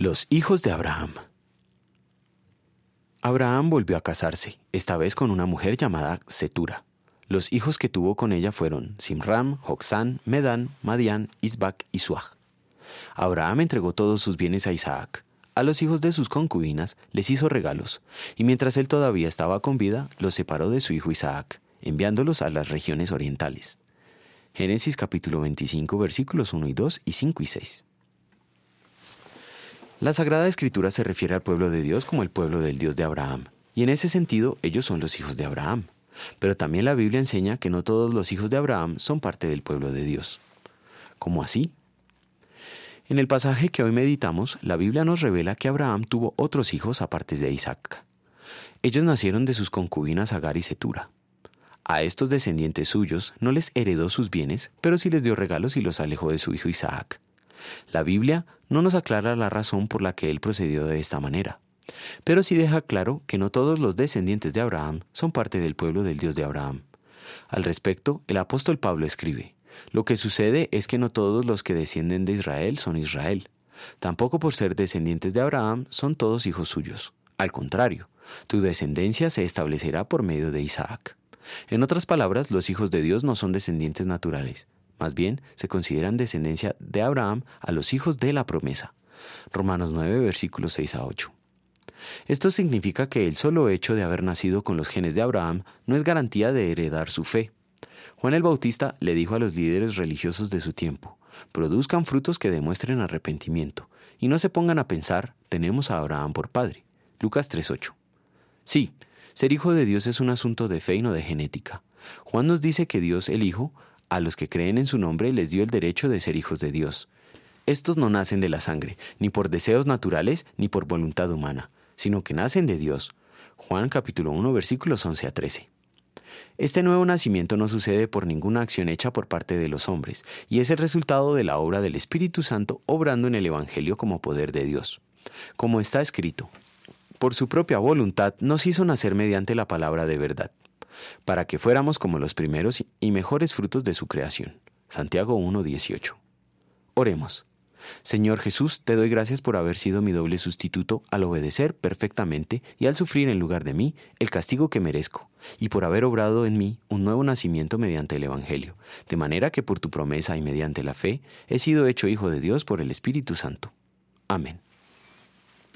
Los hijos de Abraham. Abraham volvió a casarse, esta vez con una mujer llamada Setura. Los hijos que tuvo con ella fueron Simram, Joxán, Medán, Madián, Isbac y Suaj. Abraham entregó todos sus bienes a Isaac. A los hijos de sus concubinas les hizo regalos, y mientras él todavía estaba con vida, los separó de su hijo Isaac, enviándolos a las regiones orientales. Génesis capítulo 25 versículos 1 y 2 y 5 y 6. La Sagrada Escritura se refiere al pueblo de Dios como el pueblo del Dios de Abraham, y en ese sentido ellos son los hijos de Abraham. Pero también la Biblia enseña que no todos los hijos de Abraham son parte del pueblo de Dios. ¿Cómo así? En el pasaje que hoy meditamos, la Biblia nos revela que Abraham tuvo otros hijos aparte de Isaac. Ellos nacieron de sus concubinas Agar y Setura. A estos descendientes suyos no les heredó sus bienes, pero sí les dio regalos y los alejó de su hijo Isaac. La Biblia no nos aclara la razón por la que él procedió de esta manera, pero sí deja claro que no todos los descendientes de Abraham son parte del pueblo del Dios de Abraham. Al respecto, el apóstol Pablo escribe, Lo que sucede es que no todos los que descienden de Israel son Israel. Tampoco por ser descendientes de Abraham son todos hijos suyos. Al contrario, tu descendencia se establecerá por medio de Isaac. En otras palabras, los hijos de Dios no son descendientes naturales, más bien, se consideran descendencia de Abraham a los hijos de la promesa. Romanos 9, versículos 6 a 8. Esto significa que el solo hecho de haber nacido con los genes de Abraham no es garantía de heredar su fe. Juan el Bautista le dijo a los líderes religiosos de su tiempo, produzcan frutos que demuestren arrepentimiento, y no se pongan a pensar, tenemos a Abraham por padre. Lucas 3.8. Sí, ser hijo de Dios es un asunto de fe y no de genética. Juan nos dice que Dios el Hijo a los que creen en su nombre les dio el derecho de ser hijos de Dios. Estos no nacen de la sangre, ni por deseos naturales, ni por voluntad humana, sino que nacen de Dios. Juan capítulo 1 versículos 11 a 13. Este nuevo nacimiento no sucede por ninguna acción hecha por parte de los hombres, y es el resultado de la obra del Espíritu Santo obrando en el Evangelio como poder de Dios. Como está escrito, por su propia voluntad nos hizo nacer mediante la palabra de verdad para que fuéramos como los primeros y mejores frutos de su creación. Santiago 1.18. Oremos. Señor Jesús, te doy gracias por haber sido mi doble sustituto al obedecer perfectamente y al sufrir en lugar de mí el castigo que merezco, y por haber obrado en mí un nuevo nacimiento mediante el Evangelio, de manera que por tu promesa y mediante la fe he sido hecho hijo de Dios por el Espíritu Santo. Amén.